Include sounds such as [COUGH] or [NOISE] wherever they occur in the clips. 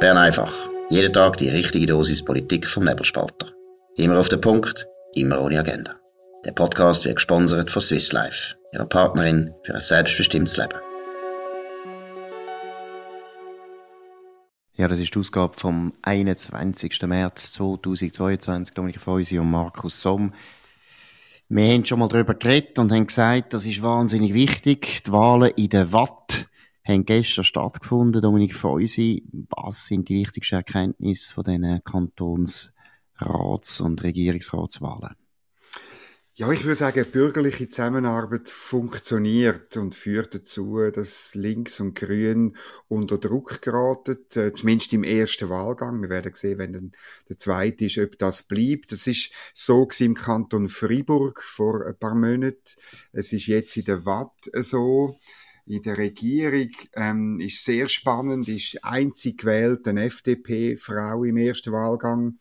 Bern einfach. Jeden Tag die richtige Dosis Politik vom Nebelspalter. Immer auf den Punkt, immer ohne Agenda. Der Podcast wird gesponsert von Swiss Life, ihrer Partnerin für ein selbstbestimmtes Leben. Ja, das ist die Ausgabe vom 21. März 2022. Dominik Feusi und Markus Somm. Wir haben schon mal darüber geredet und haben gesagt, das ist wahnsinnig wichtig. Die Wahlen in der Watt haben gestern stattgefunden. Dominik Feusi, was sind die wichtigsten Erkenntnisse von diesen Kantonsrats- und Regierungsratswahlen? Ja, ich würde sagen, bürgerliche Zusammenarbeit funktioniert und führt dazu, dass Links und Grün unter Druck geraten, äh, zumindest im ersten Wahlgang. Wir werden sehen, wenn dann der zweite ist, ob das bleibt. Das ist so im Kanton Fribourg vor ein paar Monaten. Es ist jetzt in der Watt so in der Regierung ähm, ist sehr spannend, ist einzig gewählt eine FDP-Frau im ersten Wahlgang.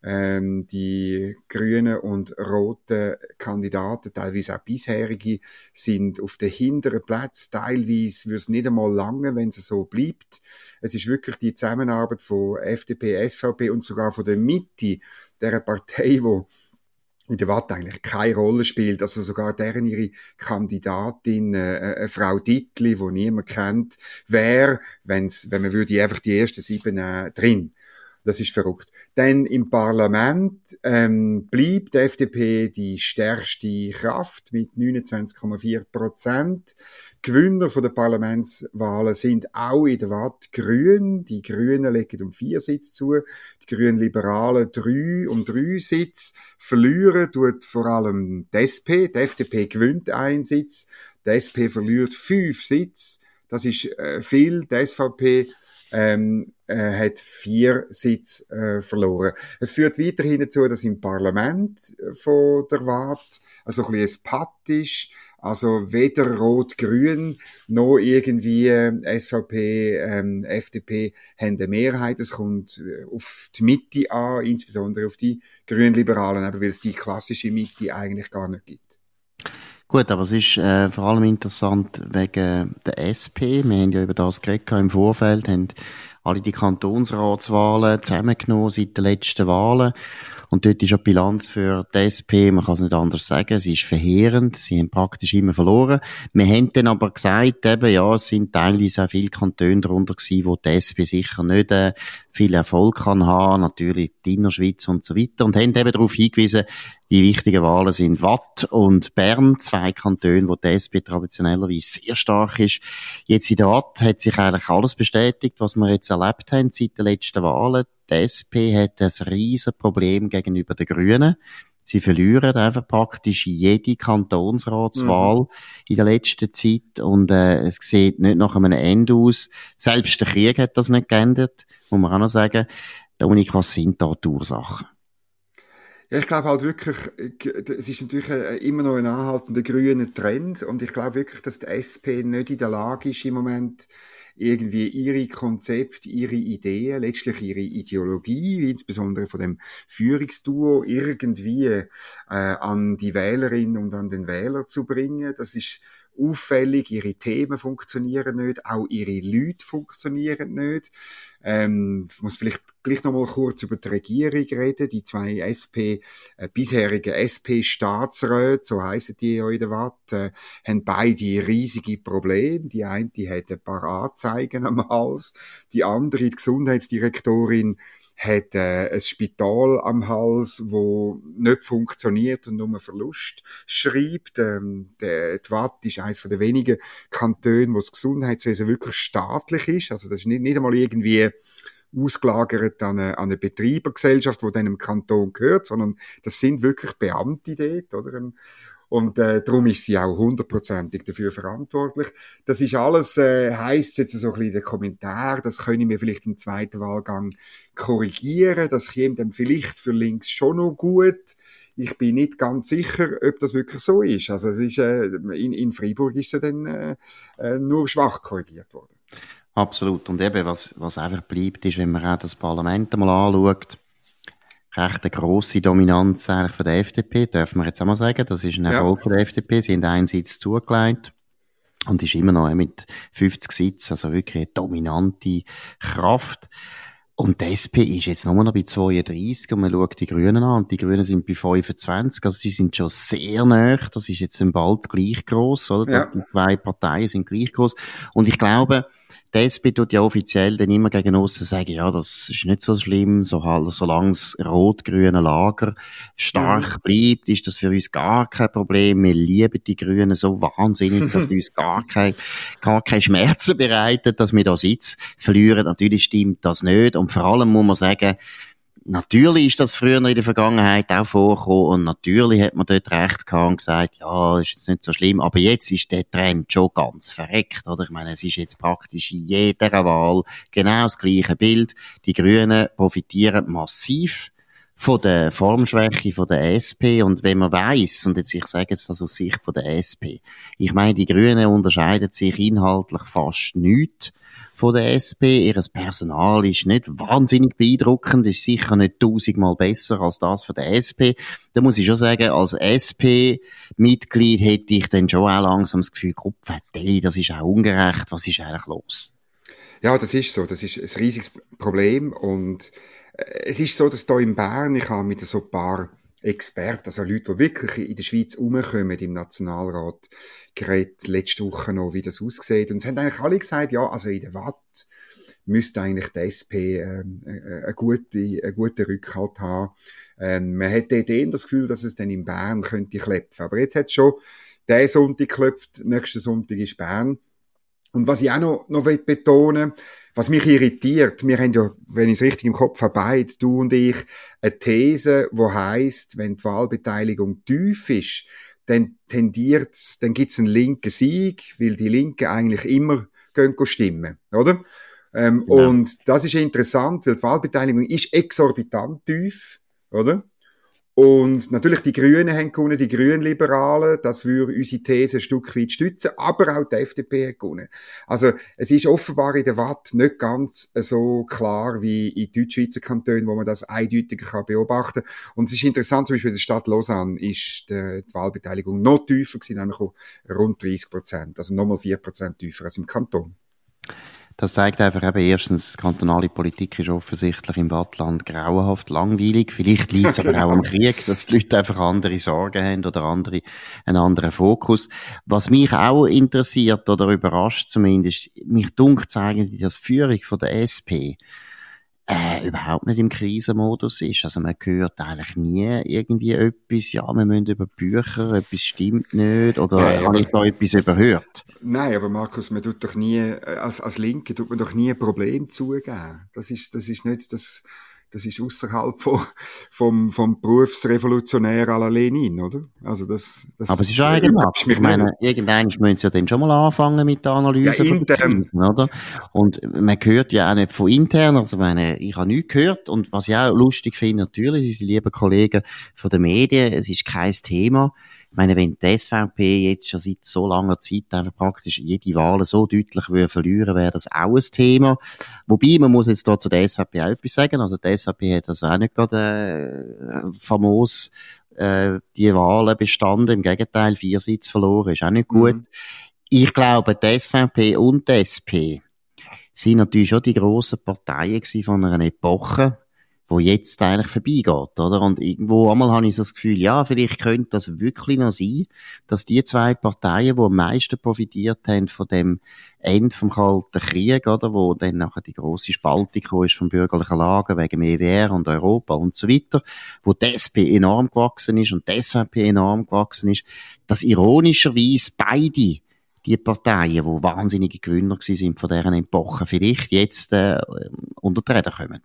Ähm, die grünen und roten Kandidaten, teilweise auch bisherige, sind auf den hinteren Plätzen. Teilweise würde es nicht einmal lange, wenn es so bleibt. Es ist wirklich die Zusammenarbeit von FDP, SVP und sogar von der Mitte, der Partei, wo in der Watt eigentlich keine Rolle spielt. Also sogar deren ihre Kandidatin, äh, äh, Frau Dittli, die niemand kennt, wäre, wenn's, wenn man würde einfach die ersten sieben äh, drin. Das ist verrückt. Denn im Parlament ähm, bleibt die FDP die stärkste Kraft mit 29,4 Prozent. Gewinner der Parlamentswahlen sind auch in der Watt Grün. Die Grünen legen um vier Sitze zu, die Grünen Liberalen drei um drei Sitze. Verlieren tut vor allem die SP. Die FDP gewinnt einen Sitz, die SP verliert fünf Sitze. Das ist äh, viel. Die SVP ähm, äh, hat vier Sitze äh, verloren. Es führt weiterhin dazu, dass im Parlament äh, von der Watt also ein bisschen ist, also weder Rot-Grün noch irgendwie äh, SVP, ähm, FDP haben eine Mehrheit. Es kommt äh, auf die Mitte an, insbesondere auf die Grünliberalen, aber weil es die klassische Mitte eigentlich gar nicht gibt. Gut, aber es ist äh, vor allem interessant wegen der SP. Wir haben ja über das geredet im Vorfeld, haben alle die Kantonsratswahlen zusammengenommen seit den letzten Wahlen. Und dort ist ja die Bilanz für die SP, man kann es nicht anders sagen, sie ist verheerend, sie haben praktisch immer verloren. Wir haben dann aber gesagt, eben, ja, es sind teilweise auch viele Kantone darunter gewesen, wo die SP sicher nicht äh, viel Erfolg kann haben, natürlich die Innerschweiz und so weiter, und haben eben darauf hingewiesen, die wichtigen Wahlen sind Watt und Bern, zwei Kantone, wo die SP traditionellerweise sehr stark ist. Jetzt in der Watt hat sich eigentlich alles bestätigt, was wir jetzt erlebt haben seit den letzten Wahlen. Die SP hat ein riesen Problem gegenüber den Grünen. Sie verlieren einfach praktisch jede Kantonsratswahl mhm. in der letzten Zeit und äh, es sieht nicht nach einem Ende aus. Selbst der Krieg hat das nicht geändert, muss man auch noch sagen. Dominik, was sind da die Ursachen? Ja, ich glaube halt wirklich, es ist natürlich immer noch ein anhaltender grüner Trend und ich glaube wirklich, dass die SP nicht in der Lage ist im Moment, irgendwie ihre Konzepte, ihre Ideen, letztlich ihre Ideologie, insbesondere von dem Führungsduo, irgendwie äh, an die Wählerin und an den Wähler zu bringen. Das ist auffällig, ihre Themen funktionieren nicht, auch ihre Leute funktionieren nicht. Ähm, ich muss vielleicht gleich noch mal kurz über die Regierung reden. Die zwei SP, äh, bisherigen SP-Staatsräte, so heißen die ja in der Watt, äh, haben beide riesige Probleme. Die eine die hat ein paar Anzeigen am Hals, die andere, die Gesundheitsdirektorin, hat äh, ein Spital am Hals, wo nicht funktioniert und nur Verlust schreibt. Ähm, der, die Watt ist eines der wenigen Kantone, wo das Gesundheitswesen wirklich staatlich ist. Also das ist nicht, nicht einmal irgendwie ausgelagert an eine, an eine Betreibergesellschaft, wo dann im Kanton gehört, sondern das sind wirklich Beamte dort, oder? Und äh, darum ist sie auch hundertprozentig dafür verantwortlich. Das ist alles, äh, heisst jetzt so ein bisschen der Kommentar, das können wir vielleicht im zweiten Wahlgang korrigieren, das käme dann vielleicht für links schon noch gut. Ich bin nicht ganz sicher, ob das wirklich so ist. Also es ist, äh, in, in Freiburg ist sie dann äh, äh, nur schwach korrigiert worden. Absolut. Und eben, was, was einfach bleibt, ist, wenn man auch das Parlament einmal anschaut, recht eine grosse Dominanz eigentlich von der FDP, dürfen wir jetzt auch mal sagen. Das ist ein Erfolg ja. von der FDP. Sie haben einen Sitz zugelegt und ist immer noch mit 50 Sitzen, also wirklich eine dominante Kraft. Und die SP ist jetzt nur noch bei 32 und man schaut die Grünen an und die Grünen sind bei 25, also die sind schon sehr nah, das ist jetzt bald gleich groß, oder? Ja. Die zwei Parteien sind gleich groß und ich glaube, die SP tut ja offiziell dann immer gegen aussen sagen, ja, das ist nicht so schlimm, so solange das rot-grüne Lager stark mhm. bleibt, ist das für uns gar kein Problem. Wir lieben die Grünen so wahnsinnig, dass die uns gar kein, [LAUGHS] gar keine Schmerzen bereitet, dass wir da sitzen verlieren. Natürlich stimmt das nicht. Und vor allem muss man sagen, natürlich ist das früher in der Vergangenheit auch vorgekommen und natürlich hat man dort recht gehabt und gesagt, ja, ist jetzt nicht so schlimm, aber jetzt ist der Trend schon ganz verreckt, oder? Ich meine, es ist jetzt praktisch in jeder Wahl genau das gleiche Bild. Die Grünen profitieren massiv von der Formschwäche von der SP und wenn man weiß und jetzt ich sage jetzt das aus Sicht von der SP, ich meine, die Grünen unterscheiden sich inhaltlich fast nichts von der SP. Ihres Personal ist nicht wahnsinnig beeindruckend, ist sicher nicht tausendmal besser als das von der SP. Da muss ich schon sagen, als SP-Mitglied hätte ich dann schon auch langsam das Gefühl, Kopfvertell, das ist auch ungerecht. Was ist eigentlich los? Ja, das ist so. Das ist ein riesiges Problem und äh, es ist so, dass da in Bern, ich habe mit so ein paar Experten, also Leute, die wirklich in der Schweiz umkommen im Nationalrat, geredet letzte Woche noch, wie das aussieht. Und es haben eigentlich alle gesagt, ja, also in der Watt müsste eigentlich die SP ähm, äh, einen, guten, einen guten Rückhalt haben. Ähm, man hätte eh das Gefühl, dass es dann in Bern könnte klepfen. Aber jetzt hat es schon der Sonntag geklopft, nächsten Sonntag ist Bern. Und was ich auch noch, noch betonen was mich irritiert, wir haben ja, wenn ich es richtig im Kopf habe, beide, du und ich, eine These, wo heißt, wenn die Wahlbeteiligung tief ist, dann tendiert dann gibt's einen linken Sieg, weil die Linken eigentlich immer gehen stimmen, oder? Ähm, ja. Und das ist interessant, weil die Wahlbeteiligung ist exorbitant tief, oder? Und natürlich die Grünen haben gewonnen, die Grünliberalen, das würde unsere These ein Stück weit stützen, aber auch die FDP hat gewonnen. Also es ist offenbar in der Watt nicht ganz so klar wie in Deutschschweizer Kantonen, wo man das eindeutiger kann beobachten kann. Und es ist interessant, zum Beispiel in der Stadt Lausanne ist die Wahlbeteiligung noch tiefer gewesen, nämlich rund 30 Prozent, also nochmal 4 Prozent tiefer als im Kanton. Das zeigt einfach eben erstens, kantonale Politik ist offensichtlich im Wattland grauenhaft langweilig. Vielleicht liegt es aber auch am Krieg, [LAUGHS] dass die Leute einfach andere Sorgen haben oder andere, einen anderen Fokus. Was mich auch interessiert oder überrascht zumindest, mich dunkelt eigentlich, dass die Führung von der SP äh, überhaupt nicht im Krisenmodus ist. Also man hört eigentlich nie irgendwie etwas, ja, wir müssen über Bücher, etwas stimmt nicht, oder ja, habe ich da etwas überhört? Nein, aber Markus, man tut doch nie, äh, als, als Linke tut man doch nie ein Problem zugeben. Das ist, das ist nicht, das, das ist außerhalb von, vom, vom Berufsrevolutionär à la Lenin, oder? Also das, das Aber es ist eigenartig. Ich meine, irgendwann müssen sie ja dann schon mal anfangen mit der Analyse ja, intern. Krisen, oder? Und man hört ja auch nicht von intern, also ich meine, ich habe nichts gehört und was ich auch lustig finde, natürlich, unsere lieben Kollegen von den Medien, es ist kein Thema, ich meine, wenn die SVP jetzt schon seit so langer Zeit einfach praktisch jede Wahl so deutlich würde verlieren, wäre das auch ein Thema. Wobei, man muss jetzt da zu der SVP auch etwas sagen. Also die SVP hat also auch nicht gerade äh, famos äh, die Wahlen bestanden. Im Gegenteil, vier Sitze verloren, ist auch nicht gut. Mhm. Ich glaube, die SVP und die SP sind natürlich schon die grossen Parteien von einer Epoche, wo jetzt eigentlich vorbeigeht, oder? Und irgendwo einmal habe ich so das Gefühl, ja, vielleicht könnte das wirklich noch sein, dass die zwei Parteien, die am meisten profitiert haben von dem Ende vom Kalten Krieg, oder? Wo dann nachher die grosse Spaltung ist vom bürgerlichen Lager wegen EWR und Europa und so weiter, wo die SP enorm gewachsen ist und die SVP enorm gewachsen ist, dass ironischerweise beide die Parteien, die wahnsinnige Gewinner sind von deren Epoche, vielleicht jetzt äh, unter die Räder kommen.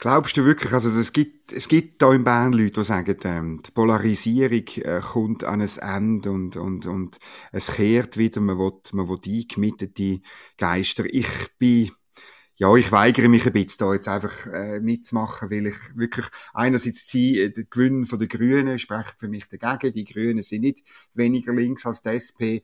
Glaubst du wirklich, also es gibt, es gibt da in Bern Leute, die sagen, ähm, die Polarisierung äh, kommt an ein Ende und, und, und es kehrt wieder, man will, man will eingemietete Geister. Ich bin, ja, ich weigere mich ein bisschen da jetzt einfach äh, mitzumachen, weil ich wirklich einerseits äh, der Gewinn von den Grünen spricht für mich dagegen. Die Grünen sind nicht weniger links als die SP.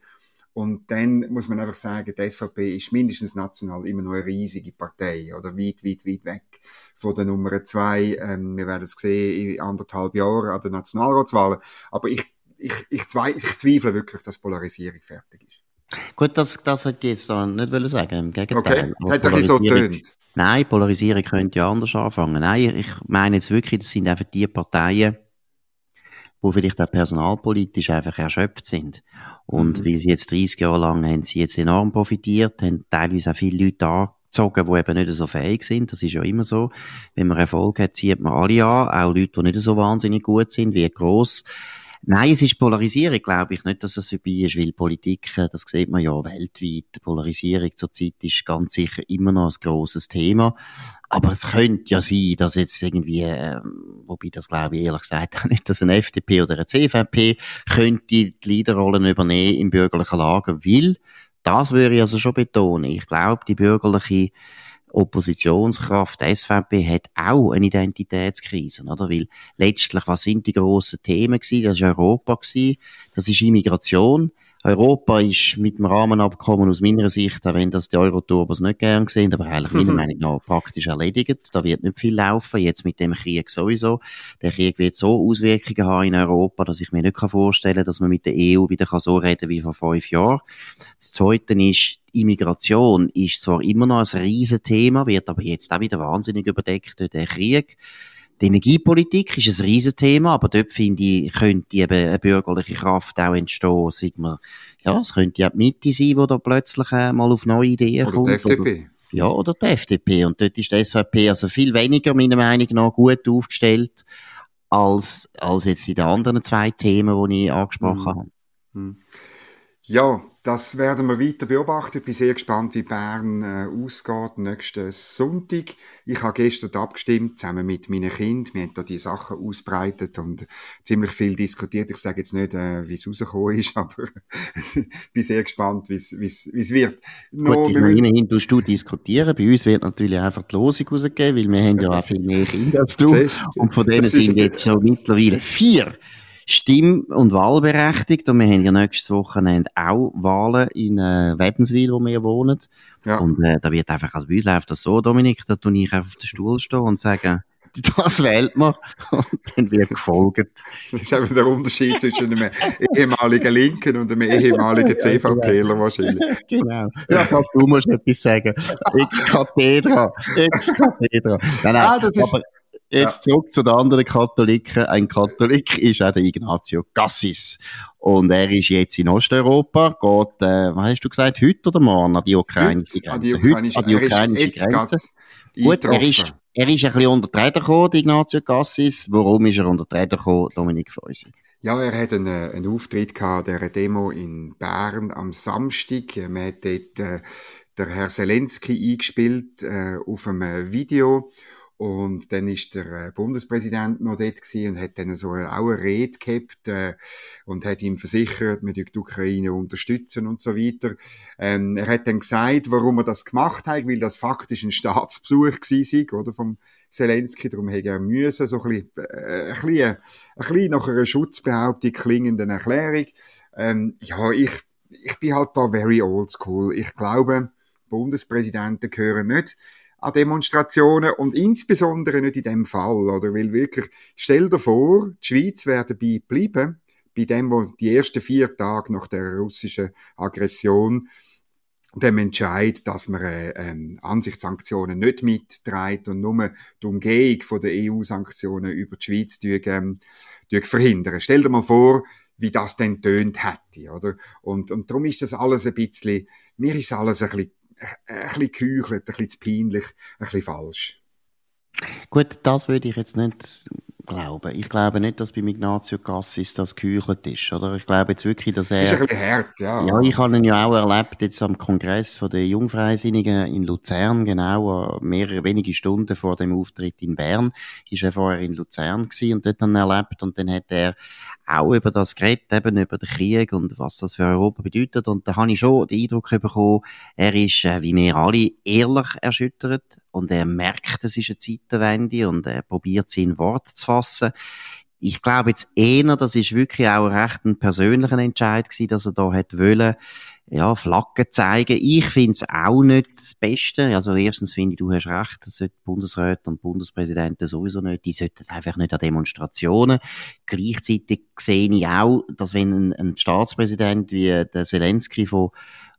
Und dann muss man einfach sagen, die SVP ist mindestens national immer noch eine riesige Partei oder weit, weit, weit weg von der Nummer zwei. Ähm, wir werden es sehen in anderthalb Jahren an den Nationalratswahlen. Aber ich, ich, ich, zwei, ich zweifle wirklich, dass Polarisierung fertig ist. Gut, das, das hätte ich jetzt da nicht wollen sagen, im Gegenteil. Okay, hat ein so getönt. Nein, Polarisierung könnte ja anders anfangen. Nein, ich meine jetzt wirklich, das sind einfach die Parteien, wo vielleicht auch personalpolitisch einfach erschöpft sind. Und mhm. weil sie jetzt 30 Jahre lang haben sie jetzt enorm profitiert, haben teilweise auch viele Leute angezogen, die eben nicht so fähig sind. Das ist ja immer so. Wenn man Erfolg hat, zieht man alle an, auch Leute, die nicht so wahnsinnig gut sind, wie gross. Nein, es ist Polarisierung, glaube ich nicht, dass das vorbei ist, weil Politik, das sieht man ja weltweit, Polarisierung zurzeit ist ganz sicher immer noch ein grosses Thema. Aber es könnte ja sein, dass jetzt irgendwie, äh, wobei das glaube ich ehrlich gesagt nicht, dass eine FDP oder eine CVP könnte die Leaderrollen übernehmen im bürgerlichen Lager, weil, das würde ich also schon betonen, ich glaube, die bürgerliche Oppositionskraft, SVP, hat auch eine Identitätskrise, oder? Weil letztlich, was sind die grossen Themen gewesen? Das war Europa gewesen, das ist Immigration, Europa ist mit dem Rahmenabkommen aus meiner Sicht, auch wenn das die Euroturbers nicht gern sehen, aber eigentlich meiner [LAUGHS] Meinung nach praktisch erledigt. Da wird nicht viel laufen, jetzt mit dem Krieg sowieso. Der Krieg wird so Auswirkungen haben in Europa, dass ich mir nicht vorstellen kann, dass man mit der EU wieder so reden wie vor fünf Jahren. Das Zweite ist, Immigration ist zwar immer noch ein Riesenthema, wird aber jetzt auch wieder wahnsinnig überdeckt durch den Krieg. Die Energiepolitik ist ein Riesenthema, aber dort finde ich, könnte eben eine bürgerliche Kraft auch entstehen, sagt man, ja, es könnte ja die Mitte sein, die da plötzlich äh, mal auf neue Ideen oder kommt. Die FDP. Oder, ja, oder die FDP. Und dort ist die SVP also viel weniger, meiner Meinung nach, gut aufgestellt, als, als jetzt in den anderen zwei Themen, die ich angesprochen mhm. habe. Mhm. Ja, das werden wir weiter beobachten. Ich bin sehr gespannt, wie Bern äh, ausgeht nächsten Sonntag. Ich habe gestern abgestimmt, zusammen mit meinen Kindern. Wir haben da die Sachen ausbreitet und ziemlich viel diskutiert. Ich sage jetzt nicht, äh, wie es rausgekommen ist, [LAUGHS] aber ich bin sehr gespannt, wie es wird. No, Gut, ich meine, immerhin tust du diskutieren. Bei uns wird natürlich einfach die Losung rausgegeben, weil wir haben ja auch [LAUGHS] viel mehr Kinder als du. Und von denen sind jetzt schon mittlerweile vier Stimm- und Wahlberechtigt. Und wir haben ja nächstes Wochenende auch Wahlen in äh, Wädenswil, wo wir wohnen. Ja. Und äh, da wird einfach, also bei uns läuft das so, Dominik, da tue ich auf den Stuhl stehen und sage, [LAUGHS] das wählt man und dann wird gefolgt. Das ist eben der Unterschied zwischen einem ehemaligen Linken und einem ehemaligen CVPler wahrscheinlich. Genau. Ja, du musst etwas sagen. Ex Cathedra. Ex Cathedra. Nein, nein, ah, das ist, aber Jetzt ja. zurück zu den anderen Katholiken. Ein Katholik ist auch der Ignazio Cassis. Und er ist jetzt in Osteuropa, geht, äh, was hast du gesagt, heute oder morgen an die ukrainische Grenze? Heute an die ukrainische Grenze. Gut, er ist, er ist ein bisschen unter die Räder gekommen, Ignazio Cassis. Warum ist er unter die Räder gekommen, Dominik Feusi? Ja, er hat einen, äh, einen Auftritt gehabt, der Demo in Bern am Samstag. Man hat dort äh, der Herr Zelensky eingespielt äh, auf einem Video. Und dann ist der äh, Bundespräsident noch dort gewesen und hat dann so eine, auch eine Rede gehabt äh, und hat ihm versichert, wir die Ukraine unterstützen und so weiter. Ähm, er hat dann gesagt, warum er das gemacht hat, weil das faktisch ein Staatsbesuch gewesen oder, vom Zelensky, darum hätte er müssen, so ein bisschen, äh, ein bisschen, ein bisschen nach einer Schutzbehauptung klingenden Erklärung. Ähm, ja, ich, ich bin halt da very old school. Ich glaube, Bundespräsidenten gehören nicht an Demonstrationen und insbesondere nicht in dem Fall, oder? Weil wirklich, stell dir vor, die Schweiz wäre dabei bleiben, bei dem, wo die ersten vier Tage nach der russischen Aggression dem Entscheid, dass man äh, ähm, Ansichtssanktionen nicht mitträgt und nur die Umgehung von der EU-Sanktionen über die Schweiz durch, ähm, durch verhindern. Stell dir mal vor, wie das denn tönt hätte, oder? Und, und darum ist das alles ein bisschen, mir ist alles ein bisschen ein bisschen geheuchelt, ein bisschen zu peinlich, ein bisschen falsch. Gut, das würde ich jetzt nicht glauben. Ich glaube nicht, dass bei Ignazio Cassis das geheuchelt ist, oder? Ich glaube jetzt wirklich, dass er... Ist ein bisschen hart, ja. Ja, ich habe ihn ja auch erlebt, jetzt am Kongress von der Jungfreisinnigen in Luzern, genau, mehrere wenige Stunden vor dem Auftritt in Bern, ist er vorher in Luzern gewesen und dort dann erlebt und dann hat er auch über das geredet, eben über den Krieg und was das für Europa bedeutet. Und da habe ich schon den Eindruck bekommen, er ist, äh, wie wir alle, ehrlich erschüttert und er merkt, es ist eine Zeitenwende und er probiert sie in Wort zu fassen. Ich glaube jetzt eher, das ist wirklich auch recht ein persönlicher Entscheid gewesen, dass er da hat wollen, ja, Flaggen zeigen. Ich finde es auch nicht das Beste. Also erstens finde ich, du hast recht, das sollten Bundesräte und Bundespräsidenten sowieso nicht. Die sollten einfach nicht an Demonstrationen. Gleichzeitig sehe ich auch, dass wenn ein, ein Staatspräsident wie der Zelensky von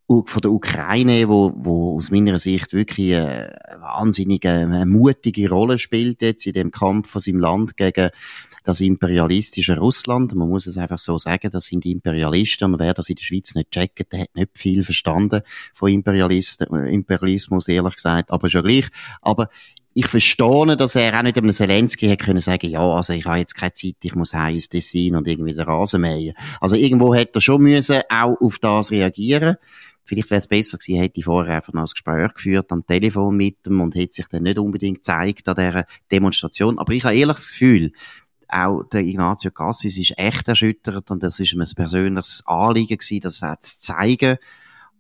von der Ukraine, wo, wo aus meiner Sicht wirklich eine wahnsinnige, eine mutige Rolle spielt jetzt in dem Kampf von seinem Land gegen das imperialistische Russland. Man muss es einfach so sagen, das sind Imperialisten und wer das in der Schweiz nicht checkt, der hat nicht viel verstanden von Imperialisten, Imperialismus, ehrlich gesagt, aber schon gleich. Aber ich verstehe, dass er auch nicht einem Zelensky hätte können sagen, ja, also ich habe jetzt keine Zeit, ich muss heim Dessin und irgendwie den Rasen mähen. Also irgendwo hätte er schon müssen auch auf das reagieren. Vielleicht wäre es besser gewesen, hätte ich vorher einfach noch ein Gespräch geführt am Telefon mit ihm und hätte sich dann nicht unbedingt gezeigt an dieser Demonstration. Aber ich habe ehrlich das Gefühl, auch der Ignazio Cassis ist echt erschüttert und das ist ihm ein persönliches Anliegen gewesen, das auch zu zeigen.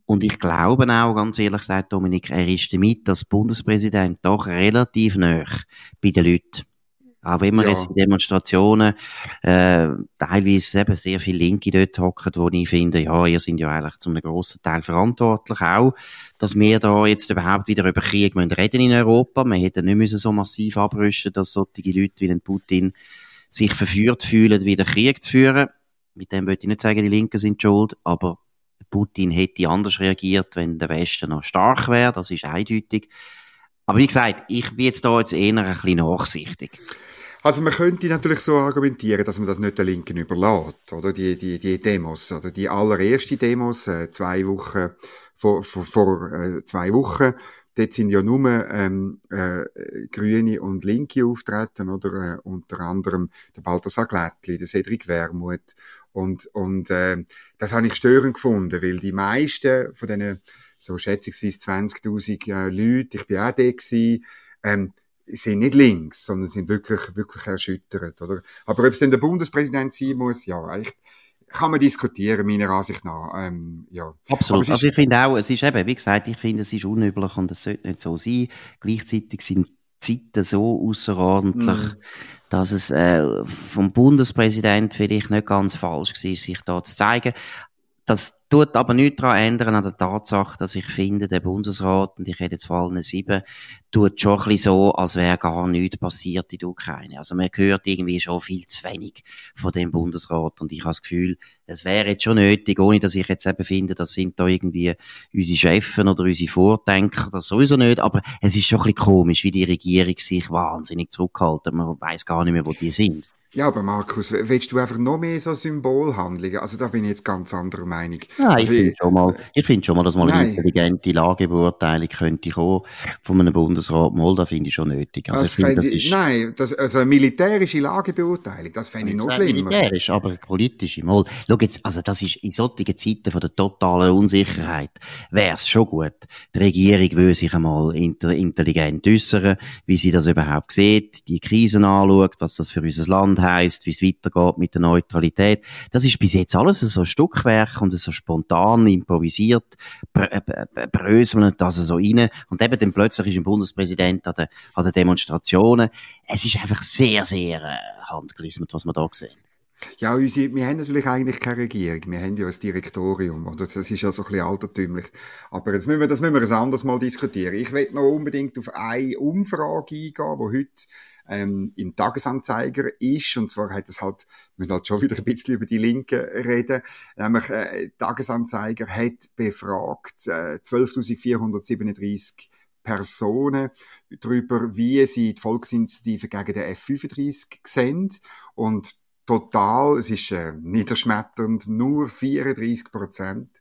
Und ich glaube auch, ganz ehrlich gesagt, Dominik, er ist damit als Bundespräsident doch relativ nah bei den Leuten. Auch wenn man ja. jetzt in Demonstrationen äh, teilweise eben sehr viele Linke dort hocken, wo ich finde, ja, ihr seid ja eigentlich zum grossen Teil verantwortlich auch, dass wir da jetzt überhaupt wieder über Krieg müssen reden in Europa. Wir hätten nicht müssen so massiv abrüsten, dass solche Leute wie ein Putin sich verführt fühlen, wieder Krieg zu führen. Mit dem würde ich nicht sagen, die Linken sind schuld, aber Putin hätte anders reagiert, wenn der Westen noch stark wäre, das ist eindeutig. Aber wie gesagt, ich bin jetzt da jetzt eher ein bisschen nachsichtig. Also man könnte natürlich so argumentieren, dass man das nicht der Linken überlässt, oder die, die, die Demos, oder die allererste Demos, äh, zwei Wochen vor, vor, vor äh, zwei Wochen, dort sind ja nur ähm, äh, Grüne und Linke auftreten, oder äh, unter anderem der Balthasar Glättli, der Cedric Wermuth und, und äh, das habe ich störend gefunden, weil die meisten von diesen so schätzungsweise 20.000 äh, Leute, ich bin auch da gewesen, ähm, sind nicht links, sondern sind wirklich, wirklich erschüttert, oder? Aber ob es denn der Bundespräsident sein muss, ja, eigentlich kann man diskutieren, meiner Ansicht nach, ähm, ja. Absolut. Also ich finde auch, es ist eben, wie gesagt, ich finde, es ist unüblich und es sollte nicht so sein. Gleichzeitig sind Zeiten so außerordentlich, mm. dass es äh, vom Bundespräsident vielleicht nicht ganz falsch war, sich da zu zeigen. Das tut aber nichts daran ändern an der Tatsache, dass ich finde, der Bundesrat, und ich rede jetzt vor allem sieben, tut schon ein bisschen so, als wäre gar nichts passiert in der Ukraine. Also man hört irgendwie schon viel zu wenig von dem Bundesrat und ich habe das Gefühl, es wäre jetzt schon nötig, ohne dass ich jetzt eben finde, das sind da irgendwie unsere Chefen oder unsere Vordenker, das sowieso nicht, aber es ist schon ein bisschen komisch, wie die Regierung sich wahnsinnig zurückhalten. Man weiß gar nicht mehr, wo die sind. Ja, aber Markus, willst du einfach noch mehr so Symbolhandlungen? Also da bin ich jetzt ganz anderer Meinung. Nein, also, ich finde schon mal, ich finde schon mal, dass mal eine intelligente Lagebeurteilung könnte kommen von einem Bundesrat. Mal, da finde ich schon nötig. Also das ich finde, das ist, nein, das, also eine militärische Lagebeurteilung, das fände ich noch schlimmer. Militärisch, aber politische. Mal, schau jetzt, also das ist in solchen Zeiten von der totalen Unsicherheit, wäre es schon gut. Die Regierung würde sich einmal intelligent äußern, wie sie das überhaupt sieht, die Krisen anschaut, was das für unser Land heisst, wie es weitergeht mit der Neutralität. Das ist bis jetzt alles so ein Stückwerk und so spontan improvisiert, äh, bröseln das so rein. Und eben dann plötzlich ist ein Bundespräsident an den, an den Demonstrationen. Es ist einfach sehr, sehr äh, handgelismet, was wir da sehen. Ja, unsere, wir haben natürlich eigentlich keine Regierung. Wir haben ja ein Direktorium, oder? Das ist ja so ein bisschen altertümlich. Aber jetzt müssen wir, das müssen wir ein anderes Mal diskutieren. Ich will noch unbedingt auf eine Umfrage eingehen, die heute ähm, im Tagesanzeiger ist. Und zwar hat es halt, wir halt schon wieder ein bisschen über die Linken reden. Nämlich, äh, Tagesanzeiger hat befragt äh, 12.437 Personen darüber, wie sie die Volksinitiative gegen den F-35 sehen. Und total, es ist äh, niederschmetternd, nur 34 Prozent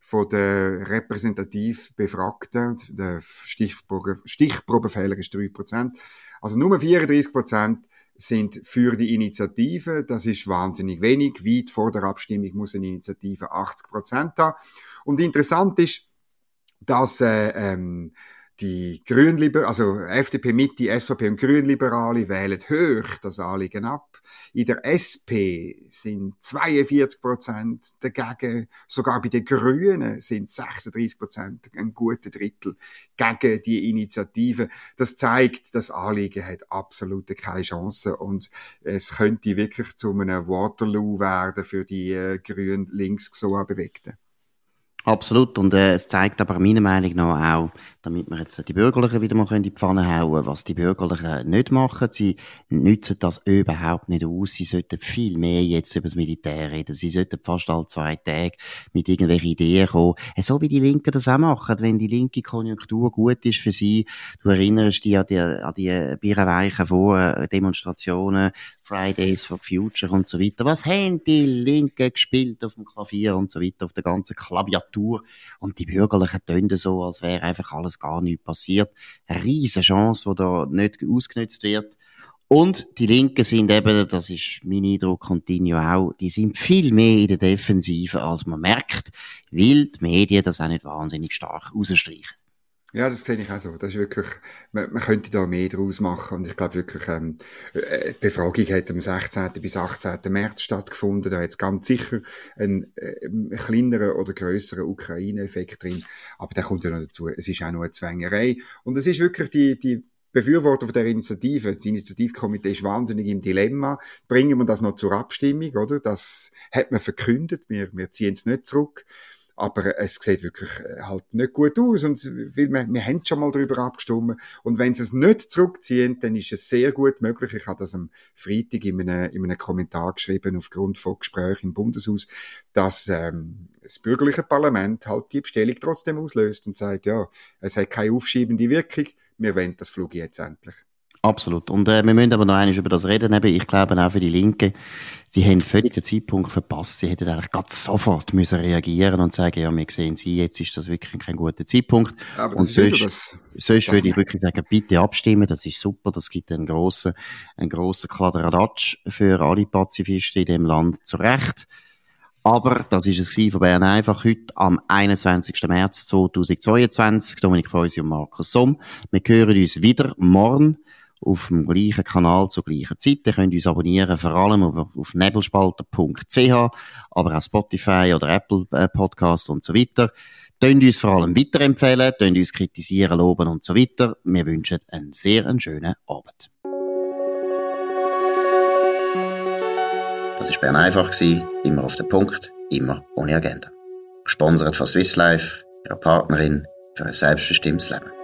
von den repräsentativ Befragten, der Stichprobe, Stichprobefehler ist 3 Prozent, also nur 34 Prozent sind für die Initiative. Das ist wahnsinnig wenig. Weit vor der Abstimmung muss eine Initiative 80 Prozent haben. Und interessant ist, dass äh, ähm, die Grünliber, also FDP Mitte, SVP und Grünliberale wählen hoch das Anliegen ab. In der SP sind 42 Prozent dagegen. Sogar bei den Grünen sind 36 Prozent, ein guter Drittel, gegen die Initiative. Das zeigt, das Anliegen hat absolut keine Chance und es könnte wirklich zu einem Waterloo werden für die äh, grün links bewegten. Absolut. Und äh, es zeigt aber meiner Meinung nach auch damit wir jetzt die Bürgerlichen wieder mal in die Pfanne hauen was die Bürgerlichen nicht machen. Sie nützen das überhaupt nicht aus. Sie sollten viel mehr jetzt über das Militär reden. Sie sollten fast alle zwei Tage mit irgendwelchen Ideen kommen. So wie die Linken das auch machen. Wenn die linke Konjunktur gut ist für sie, du erinnerst dich an die, an die Bierweichen vor äh, Demonstrationen Fridays for Future und so weiter. Was haben die Linken gespielt auf dem Klavier und so weiter, auf der ganzen Klaviatur? Und die Bürgerlichen tun so, als wäre einfach alles gar nicht passiert. Eine riesige Chance, die da nicht ausgenutzt wird. Und die Linken sind eben, das ist mein Eindruck, Continuo auch, die sind viel mehr in der Defensive, als man merkt, weil die Medien das auch nicht wahnsinnig stark rausstreichen. Ja, das sehe ich auch so. Das ist wirklich, man, man könnte da mehr draus machen. Und ich glaube wirklich, ähm, äh, die Befragung hat am 16. bis 18. März stattgefunden. Da hat es ganz sicher einen, äh, kleineren oder grösseren Ukraine-Effekt drin. Aber der kommt ja noch dazu. Es ist auch noch eine Zwängerei. Und es ist wirklich die, die Befürworter der Initiative, das Initiativkomitee ist wahnsinnig im Dilemma. Bringen wir das noch zur Abstimmung, oder? Das hat man verkündet. Wir, wir ziehen es nicht zurück. Aber es sieht wirklich äh, halt nicht gut aus. Und wir, wir haben schon mal darüber abgestimmt. Und wenn sie es nicht zurückziehen, dann ist es sehr gut möglich. Ich habe das am Freitag in einem, in einem Kommentar geschrieben, aufgrund von Gesprächen im Bundeshaus, dass ähm, das bürgerliche Parlament halt die Bestellung trotzdem auslöst und sagt, ja, es hat keine aufschiebende Wirkung. Wir wollen das Flug jetzt endlich. Absolut. Und äh, wir müssen aber noch einmal über das reden. Eben, ich glaube auch für die Linke, sie haben völlig den Zeitpunkt verpasst. Sie hätten eigentlich ganz sofort müssen reagieren und sagen, ja, wir sehen Sie, jetzt ist das wirklich kein guter Zeitpunkt. Aber und sonst, das, sonst das würde ich wirklich sagen, bitte abstimmen, das ist super, das gibt einen grossen, einen grossen Kladderadatsch für alle Pazifisten in dem Land zurecht. Aber das ist es von Bern einfach heute am 21. März 2022. Dominik Feusi und Markus Somm. Wir hören uns wieder morgen auf dem gleichen Kanal zur gleichen Zeit. Ihr könnt uns abonnieren, vor allem auf, auf nebelspalter.ch, aber auch Spotify oder Apple äh, Podcast und so weiter. Tönt uns vor allem weiterempfehlen, tönt uns kritisieren, loben und so weiter. Wir wünschen einen sehr einen schönen Abend. Das war Bern einfach, immer auf den Punkt, immer ohne Agenda. Gesponsert von Swiss Life, ihrer Partnerin für ein selbstbestimmtes Leben.